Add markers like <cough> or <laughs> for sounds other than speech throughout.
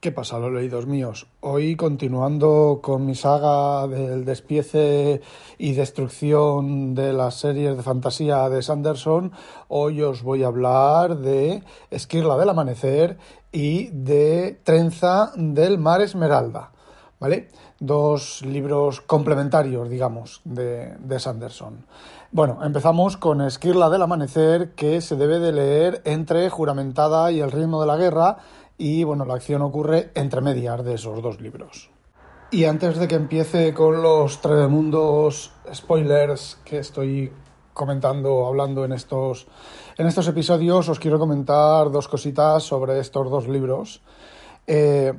¿Qué pasa, los leídos míos? Hoy, continuando con mi saga del despiece y destrucción de las series de fantasía de Sanderson, hoy os voy a hablar de Esquirla del Amanecer y de Trenza del Mar Esmeralda, ¿vale? Dos libros complementarios, digamos, de, de Sanderson. Bueno, empezamos con Esquirla del Amanecer, que se debe de leer entre Juramentada y El ritmo de la guerra, y bueno, la acción ocurre entre medias de esos dos libros. Y antes de que empiece con los tremendos spoilers que estoy comentando, hablando en estos, en estos episodios, os quiero comentar dos cositas sobre estos dos libros. Eh,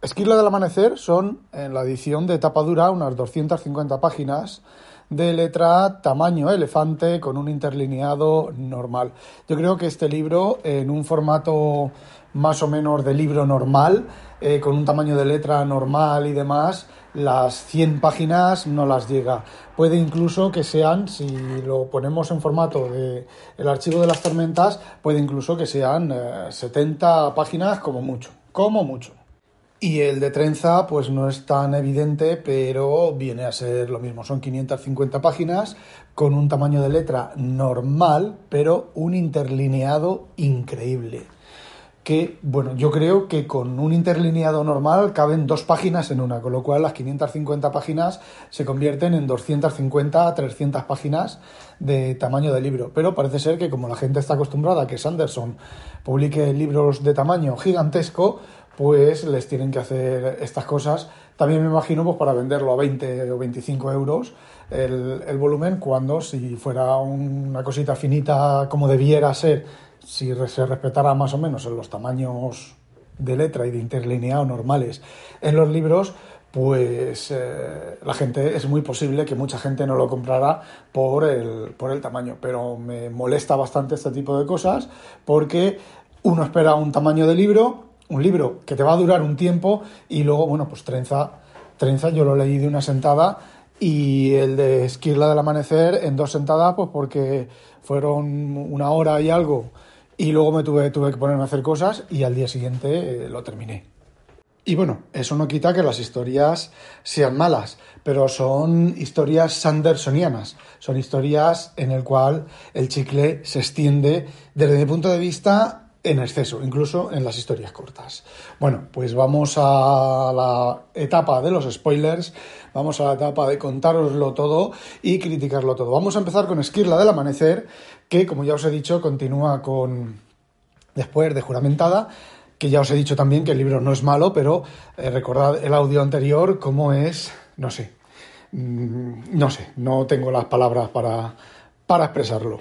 del Amanecer son, en la edición de tapa dura, unas 250 páginas de letra tamaño elefante con un interlineado normal. Yo creo que este libro, en un formato más o menos de libro normal, eh, con un tamaño de letra normal y demás, las 100 páginas no las llega. Puede incluso que sean, si lo ponemos en formato de el archivo de las tormentas, puede incluso que sean 70 eh, páginas como mucho, como mucho. Y el de trenza, pues no es tan evidente, pero viene a ser lo mismo. Son 550 páginas con un tamaño de letra normal, pero un interlineado increíble que, bueno, yo creo que con un interlineado normal caben dos páginas en una, con lo cual las 550 páginas se convierten en 250 a 300 páginas de tamaño de libro. Pero parece ser que como la gente está acostumbrada a que Sanderson publique libros de tamaño gigantesco, pues les tienen que hacer estas cosas. También me imagino pues para venderlo a 20 o 25 euros el, el volumen, cuando si fuera una cosita finita como debiera ser si se respetara más o menos en los tamaños de letra y de interlineado normales en los libros, pues eh, la gente es muy posible que mucha gente no lo comprara por el, por el tamaño. Pero me molesta bastante este tipo de cosas porque uno espera un tamaño de libro, un libro que te va a durar un tiempo y luego, bueno, pues trenza, trenza yo lo leí de una sentada y el de Esquirla del Amanecer en dos sentadas, pues porque fueron una hora y algo y luego me tuve, tuve que ponerme a hacer cosas y al día siguiente eh, lo terminé. Y bueno, eso no quita que las historias sean malas, pero son historias sandersonianas, son historias en el cual el chicle se extiende desde mi punto de vista en exceso, incluso en las historias cortas. Bueno, pues vamos a la etapa de los spoilers, vamos a la etapa de contároslo todo y criticarlo todo. Vamos a empezar con Esquirla del Amanecer, que como ya os he dicho continúa con después de juramentada que ya os he dicho también que el libro no es malo pero eh, recordad el audio anterior cómo es no sé mm, no sé no tengo las palabras para, para expresarlo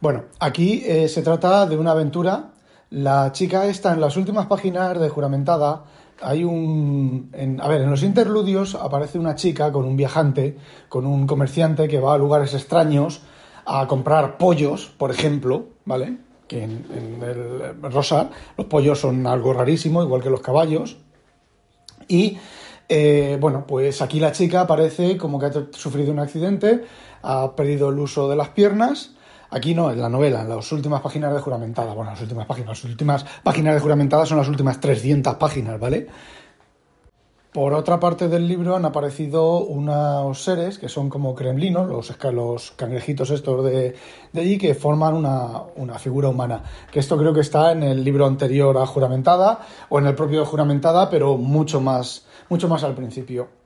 bueno aquí eh, se trata de una aventura la chica está en las últimas páginas de juramentada hay un. a ver, en los interludios aparece una chica con un viajante, con un comerciante que va a lugares extraños a comprar pollos, por ejemplo, ¿vale? Que en, el Rosar los pollos son algo rarísimo, igual que los caballos. Y eh, bueno, pues aquí la chica parece como que ha sufrido un accidente, ha perdido el uso de las piernas. Aquí no, en la novela, en las últimas páginas de juramentada. Bueno, las últimas páginas, las últimas páginas de juramentada son las últimas 300 páginas, ¿vale? Por otra parte del libro han aparecido unos seres que son como kremlinos, los, los cangrejitos estos de, de allí, que forman una, figura humana. Que esto creo que está en el libro anterior a Juramentada o en el propio Juramentada, pero mucho más, mucho más al principio.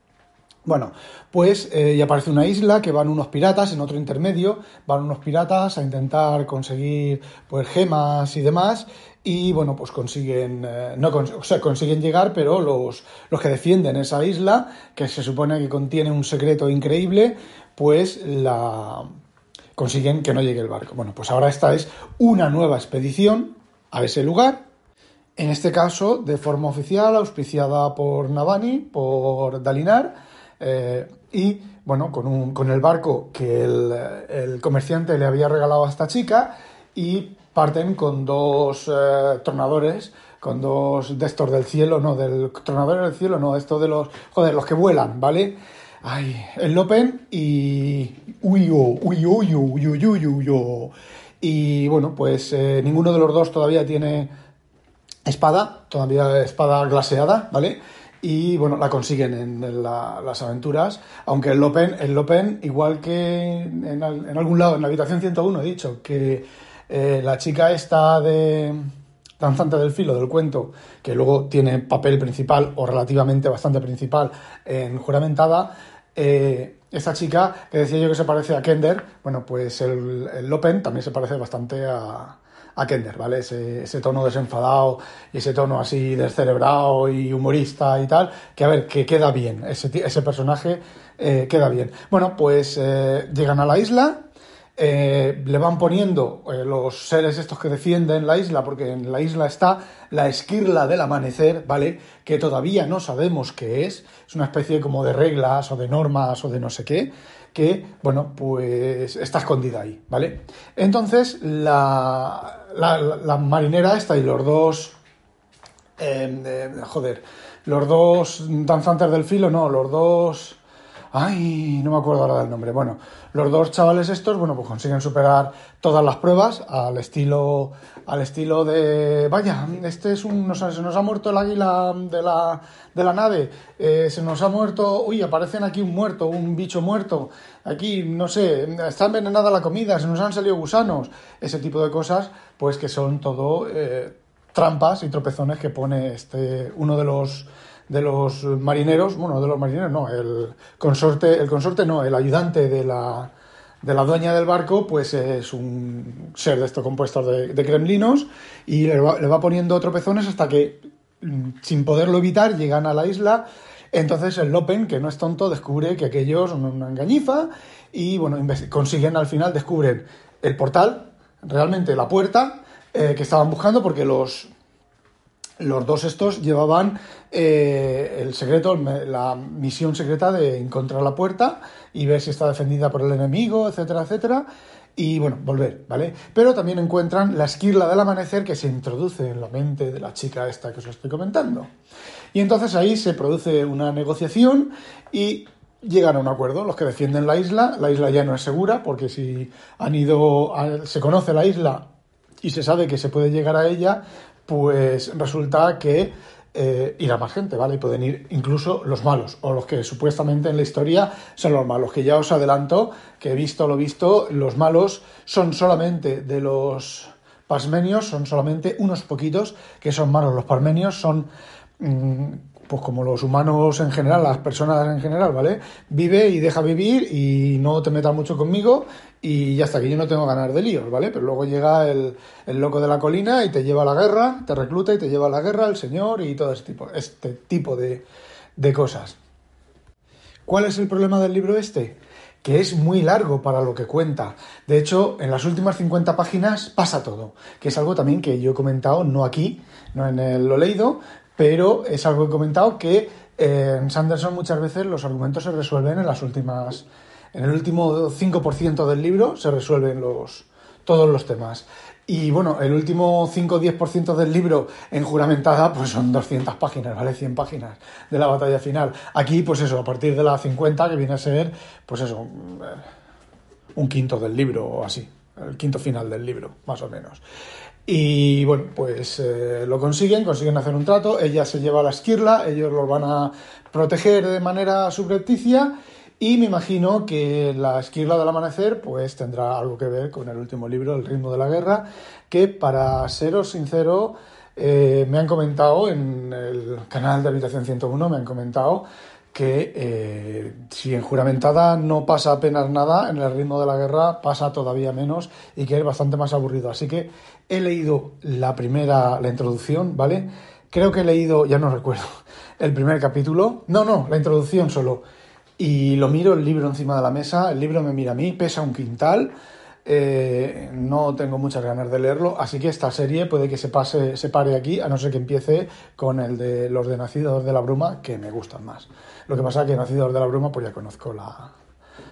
Bueno, pues eh, y aparece una isla que van unos piratas, en otro intermedio, van unos piratas a intentar conseguir pues gemas y demás, y bueno, pues consiguen, eh, no o sea, consiguen llegar, pero los, los que defienden esa isla, que se supone que contiene un secreto increíble, pues la consiguen que no llegue el barco. Bueno, pues ahora esta es una nueva expedición a ese lugar en este caso de forma oficial, auspiciada por Navani, por Dalinar, eh, y bueno, con, un, con el barco que el, el, comerciante le había regalado a esta chica, y parten con dos eh, tronadores, con dos de estos del cielo, no, del tronador del cielo, no, estos de los, joder, los que vuelan, ¿vale? Ay, el Lopen y. Y bueno, pues eh, ninguno de los dos todavía tiene espada, todavía espada glaseada, ¿vale? Y bueno, la consiguen en, las aventuras, aunque el Lopen, el Lopen igual que en, algún lado, en la habitación 101 he dicho que eh, la chica está de danzante del filo del cuento, que luego tiene papel principal o relativamente bastante principal en juramentada, eh, esta chica que decía yo que se parece a Kender, bueno, pues el, el Lopen también se parece bastante a, a Kender, ¿vale? Ese, tono desenfadado y ese tono así descerebrado y humorista y tal, que a ver, que queda bien, ese, ese personaje eh, queda bien. Bueno, pues eh, llegan a la isla, eh, le van poniendo eh, los seres estos que defienden la isla, porque en la isla está la esquirla del amanecer, ¿vale? Que todavía no sabemos qué es, es una especie como de reglas o de normas o de no sé qué, que, bueno, pues está escondida ahí, ¿vale? Entonces, la, la, marinera está y los dos... Eh, joder, los dos danzantes del filo, no, los dos Ay, no me acuerdo ahora del nombre. Bueno, los dos chavales estos, bueno, pues consiguen superar todas las pruebas al estilo, al estilo de, vaya, este es un, se nos ha muerto el águila de la, de la nave, eh, se nos ha muerto, uy, aparecen aquí un muerto, un bicho muerto, aquí, no sé, está envenenada la comida, se nos han salido gusanos, ese tipo de cosas, pues que son todo eh, trampas y tropezones que pone este, uno de los de los marineros, bueno, de los marineros no, el consorte, el consorte no, el ayudante de la, de la dueña del barco, pues es un ser de estos compuestos de, de kremlinos y le va, le va, poniendo tropezones hasta que, mm, sin poderlo evitar, llegan a la isla. Entonces el Lopen, que no es tonto, descubre que aquellos son una engañifa y, bueno, consiguen al final, descubren el portal, realmente la puerta eh, que estaban buscando porque los, los dos estos llevaban eh, el secreto, la misión secreta de encontrar la puerta y ver si está defendida por el enemigo, etcétera, etcétera. Y bueno, volver, ¿vale? Pero también encuentran la esquirla del amanecer que se introduce en la mente de la chica esta que os estoy comentando. Y entonces ahí se produce una negociación y llegan a un acuerdo. Los que defienden la isla, la isla ya no es segura porque si han ido, se conoce la isla y se sabe que se puede llegar a ella, pues resulta que eh, irá más gente, ¿vale? Y pueden ir incluso los malos, o los que supuestamente en la historia son los malos, que ya os adelanto, que he visto lo visto, los malos son solamente de los pasmenios, son solamente unos poquitos que son malos. Los parmenios son mm, pues como los humanos en general, las personas en general, ¿vale? Vive y deja vivir y no te metas mucho conmigo y ya está, que yo no tengo ganas de líos, ¿vale? Pero luego llega el, loco de la colina y te lleva a la guerra, te recluta y te lleva a la guerra, el señor y todo este tipo, este tipo de, de cosas. ¿Cuál es el problema del libro este? que es muy largo para lo que cuenta. De hecho, en las últimas 50 páginas pasa todo, que es algo también que yo he comentado, no aquí, no en el, lo leído, pero es algo que he comentado que eh, en Sanderson muchas veces los argumentos se resuelven en las últimas, en el último 5% del libro se resuelven los, todos los temas. Y bueno, el último 5 o 10% del libro en juramentada, pues son 200 páginas, ¿vale? 100 páginas de la batalla final. Aquí, pues eso, a partir de la 50, que viene a ser, pues eso, un quinto del libro o así, el quinto final del libro, más o menos. Y bueno, pues eh, lo consiguen, consiguen hacer un trato, ella se lleva a la esquirla, ellos los van a proteger de manera subrepticia y me imagino que la esquirla del amanecer pues tendrá algo que ver con el último libro, El ritmo de la guerra, que para seros sincero eh, me han comentado en el canal de Habitación 101, me han comentado que eh, si en juramentada no pasa apenas nada, en el ritmo de la guerra pasa todavía menos y que es bastante más aburrido. Así que he leído la primera, la introducción, ¿vale? Creo que he leído, ya no recuerdo, <laughs> el primer capítulo. No, no, la introducción solo. Y lo miro el libro encima de la mesa, el libro me mira a mí, pesa un quintal. Eh, no tengo muchas ganas de leerlo, así que esta serie puede que se pase, se pare aquí, a no ser que empiece con el de los de Nacidos de la Bruma, que me gustan más. Lo que pasa es que Nacidos de la Bruma, pues ya conozco la,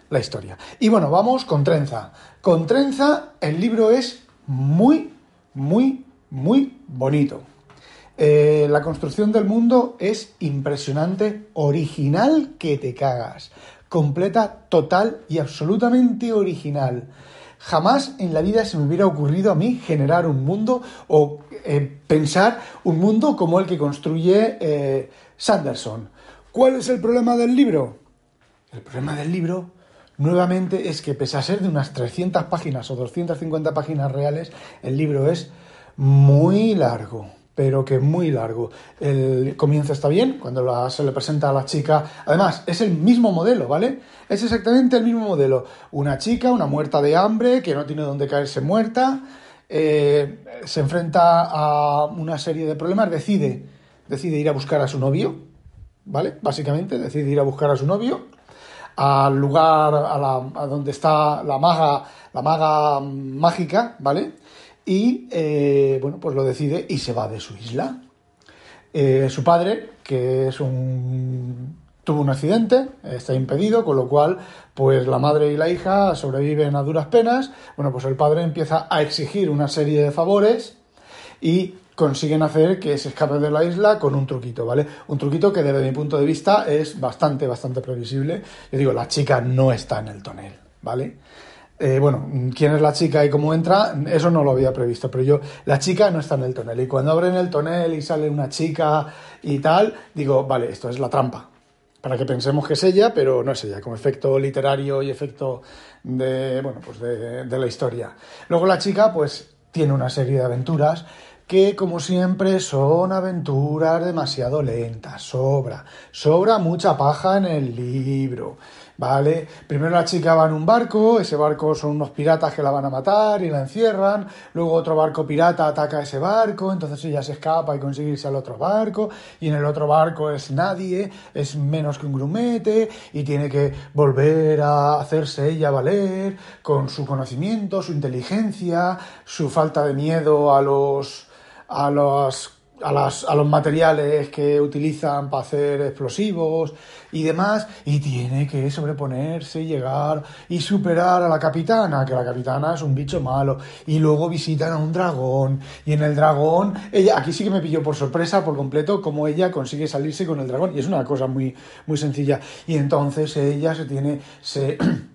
la historia. Y bueno, vamos con Trenza. Con Trenza, el libro es muy, muy, muy bonito. Eh, la construcción del mundo es impresionante, original que te cagas. Completa, total y absolutamente original. Jamás en la vida se me hubiera ocurrido a mí generar un mundo o eh, pensar un mundo como el que construye eh, Sanderson. ¿Cuál es el problema del libro? El problema del libro, nuevamente, es que pese a ser de unas 300 páginas o 250 páginas reales, el libro es muy largo pero que muy largo. El comienzo está bien, cuando se le presenta a la chica. Además, es el mismo modelo, ¿vale? Es exactamente el mismo modelo. Una chica, una muerta de hambre, que no tiene dónde caerse muerta, eh, se enfrenta a una serie de problemas, decide, decide ir a buscar a su novio, ¿vale? Básicamente, decide ir a buscar a su novio al lugar a, la, a donde está la maga, la maga mágica, ¿vale? Y eh, bueno, pues lo decide y se va de su isla. Eh, su padre, que es un tuvo un accidente, está impedido, con lo cual, pues la madre y la hija sobreviven a duras penas. Bueno, pues el padre empieza a exigir una serie de favores y consiguen hacer que se escape de la isla con un truquito, ¿vale? Un truquito que desde mi punto de vista es bastante, bastante previsible. Yo digo, la chica no está en el tonel, ¿vale? Eh, bueno, quién es la chica y cómo entra, eso no lo había previsto, pero yo, la chica no está en el tonel. Y cuando abren el tonel y sale una chica y tal, digo, vale, esto es la trampa. Para que pensemos que es ella, pero no es ella, como efecto literario y efecto de, bueno, pues de, de la historia. Luego la chica, pues, tiene una serie de aventuras que como siempre son aventuras demasiado lentas, sobra, sobra mucha paja en el libro. ¿vale? Primero la chica va en un barco, ese barco son unos piratas que la van a matar y la encierran, luego otro barco pirata ataca ese barco, entonces ella se escapa y consigue irse al otro barco, y en el otro barco es nadie, es menos que un grumete, y tiene que volver a hacerse ella valer con su conocimiento, su inteligencia, su falta de miedo a los a los a, las, a, los materiales que utilizan para hacer explosivos y demás, y tiene que sobreponerse y llegar y superar a la capitana, que la capitana es un bicho malo, y luego visitan a un dragón, y en el dragón, ella, aquí sí que me pilló por sorpresa por completo cómo ella consigue salirse con el dragón, y es una cosa muy, muy sencilla, y entonces ella se tiene, se <clears throat>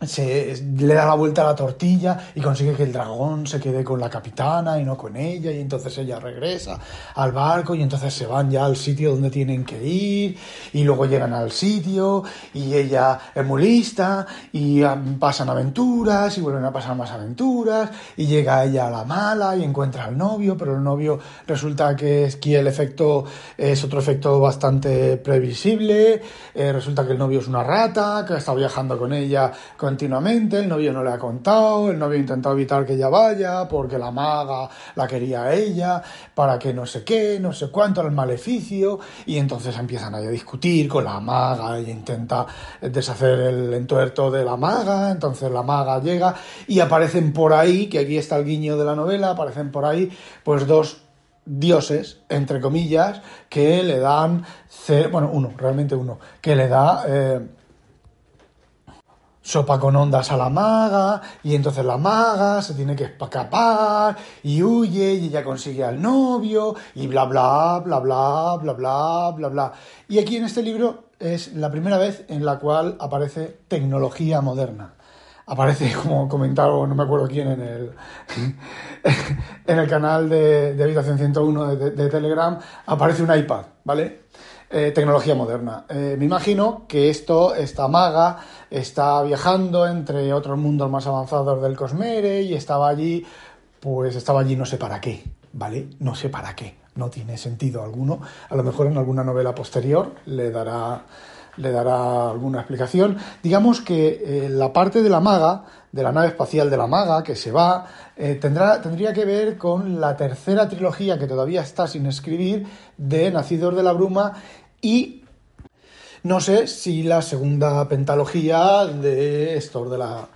se le da la vuelta a la tortilla y consigue que el dragón se quede con la capitana y no con ella y entonces ella regresa al barco y entonces se van ya al sitio donde tienen que ir y luego llegan al sitio y ella es muy y pasan aventuras y vuelven a pasar más aventuras y llega ella a la mala y encuentra al novio pero el novio resulta que es que el efecto es otro efecto bastante previsible eh, resulta que el novio es una rata que está viajando con ella continuamente, el novio no le ha contado, el novio ha intentado evitar que ella vaya porque la maga la quería a ella, para que no sé qué, no sé cuánto, el maleficio, y entonces empiezan a discutir con la maga y intenta deshacer el entuerto de la maga, entonces la maga llega y aparecen por ahí, que aquí está el guiño de la novela, aparecen por ahí pues dos dioses, entre comillas, que le dan, bueno, uno, realmente uno, que le da... Eh, sopa con ondas a la maga, y entonces la maga se tiene que escapar, y huye, y ella consigue al novio, y bla, bla, bla, bla, bla, bla, bla, bla. Y aquí en este libro es la primera vez en la cual aparece tecnología moderna. Aparece, <laughs> como comentaba, no me acuerdo quién, en el, <laughs> en el canal de, de Habitación 101 de, de Telegram, aparece un iPad, ¿vale? Eh, tecnología moderna. Eh, me imagino que esto, esta maga, está viajando entre otros mundos más avanzados del Cosmere y estaba allí, pues estaba allí no sé para qué, ¿vale? No sé para qué, no tiene sentido alguno. A lo mejor en alguna novela posterior le dará le dará alguna explicación. Digamos que eh, la parte de la maga, de la nave espacial de la maga, que se va, tendrá, tendría que ver con la tercera trilogía que todavía está sin escribir de Nacidos de la Bruma y no sé si la segunda pentalogía de Store de la,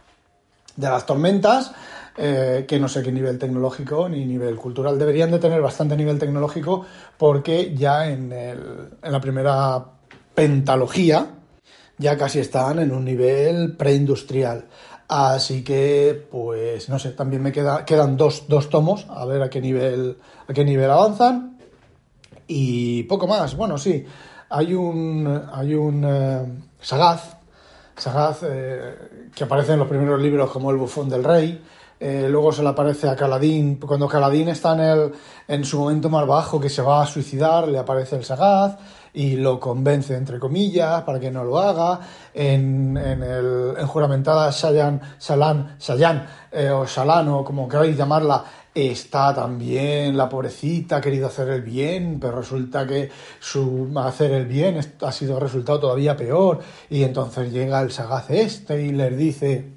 de las tormentas, eh, que no sé qué nivel tecnológico ni nivel cultural. Deberían de tener bastante nivel tecnológico porque ya en, el, en la primera pentalogía ya casi están en un nivel preindustrial. Así que, pues, no sé, también me queda, quedan dos, dos tomos, a ver a qué nivel, a qué nivel avanzan. Y poco más. Bueno, sí, hay un, hay un eh, Sagaz, Sagaz eh, que aparece en los primeros libros como el bufón del rey. Eh, luego se le aparece a Caladín, cuando Caladín está en, el, en su momento más bajo, que se va a suicidar, le aparece el Sagaz y lo convence, entre comillas, para que no lo haga. En, en, el, en juramentada Sayan, Salan, Sayan eh, o Salano, como queráis llamarla, está también la pobrecita ha querido hacer el bien, pero resulta que su hacer el bien ha sido resultado todavía peor. Y entonces llega el sagaz este y les dice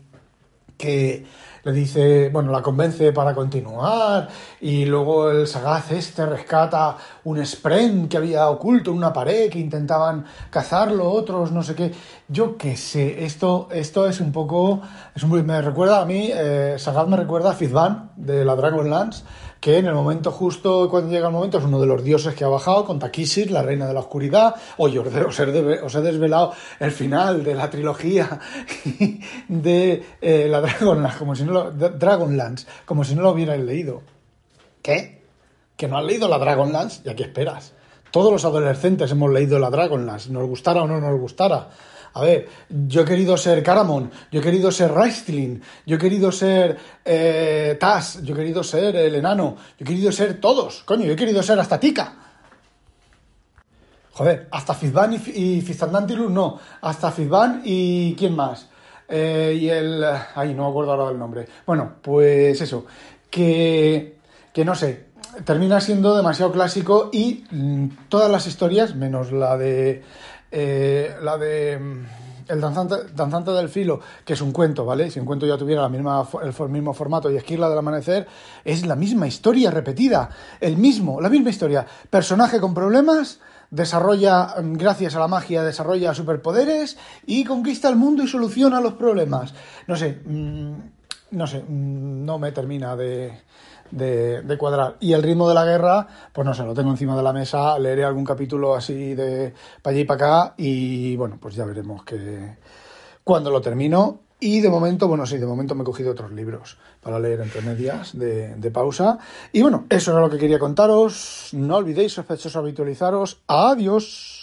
que le dice, bueno, la convence para continuar y luego el sagaz este rescata un spren que había oculto en una pared que intentaban cazarlo otros, no sé qué. Yo qué sé, esto, esto es un poco, es un, me recuerda a mí, eh, Sagaz me recuerda a Fizban de la Dragonlance, que en el momento justo, cuando llega el momento, es uno de los dioses que ha bajado, con Takishir, la reina de la oscuridad. Oye, os he, os he desvelado el final de la trilogía <laughs> de eh, la Dragonlance, como si no lo, Dragonlance, como si no lo hubierais leído. ¿Qué? ¿Que no has leído la Dragonlance? ¿Y aquí esperas? Todos los adolescentes hemos leído la Dragonlance, nos gustara o no nos gustara. A ver, yo he querido ser Caramon, yo he querido ser Raistlin, yo he querido ser eh, Tas, yo he querido ser el enano, yo he querido ser todos, coño, yo he querido ser hasta Tika. Joder, hasta Fizban y, y Fizandantilus no, hasta Fizban y ¿quién más? Eh, y el... Ay, no me acuerdo ahora del nombre. Bueno, pues eso, que, que no sé, termina siendo demasiado clásico y mm, todas las historias, menos la de eh, la de mm, El danzante, del filo, que es un cuento, ¿vale? Si un cuento ya tuviera la misma, el mismo formato y Esquirla del amanecer, es la misma historia repetida, el mismo, la misma historia. Personaje con problemas, desarrolla, mm, gracias a la magia, desarrolla superpoderes y conquista el mundo y soluciona los problemas. No sé, mmm, no sé, no me termina de de, cuadrar. Y el ritmo de la guerra, pues no sé, lo tengo encima de la mesa, leeré algún capítulo así de para allá y para acá y bueno, pues ya veremos que cuando lo termino. Y de momento, bueno, sí, de momento me he cogido otros libros para leer entre medias de, de pausa. Y bueno, eso era lo que quería contaros. No olvidéis, sospechosos, habitualizaros. Adiós.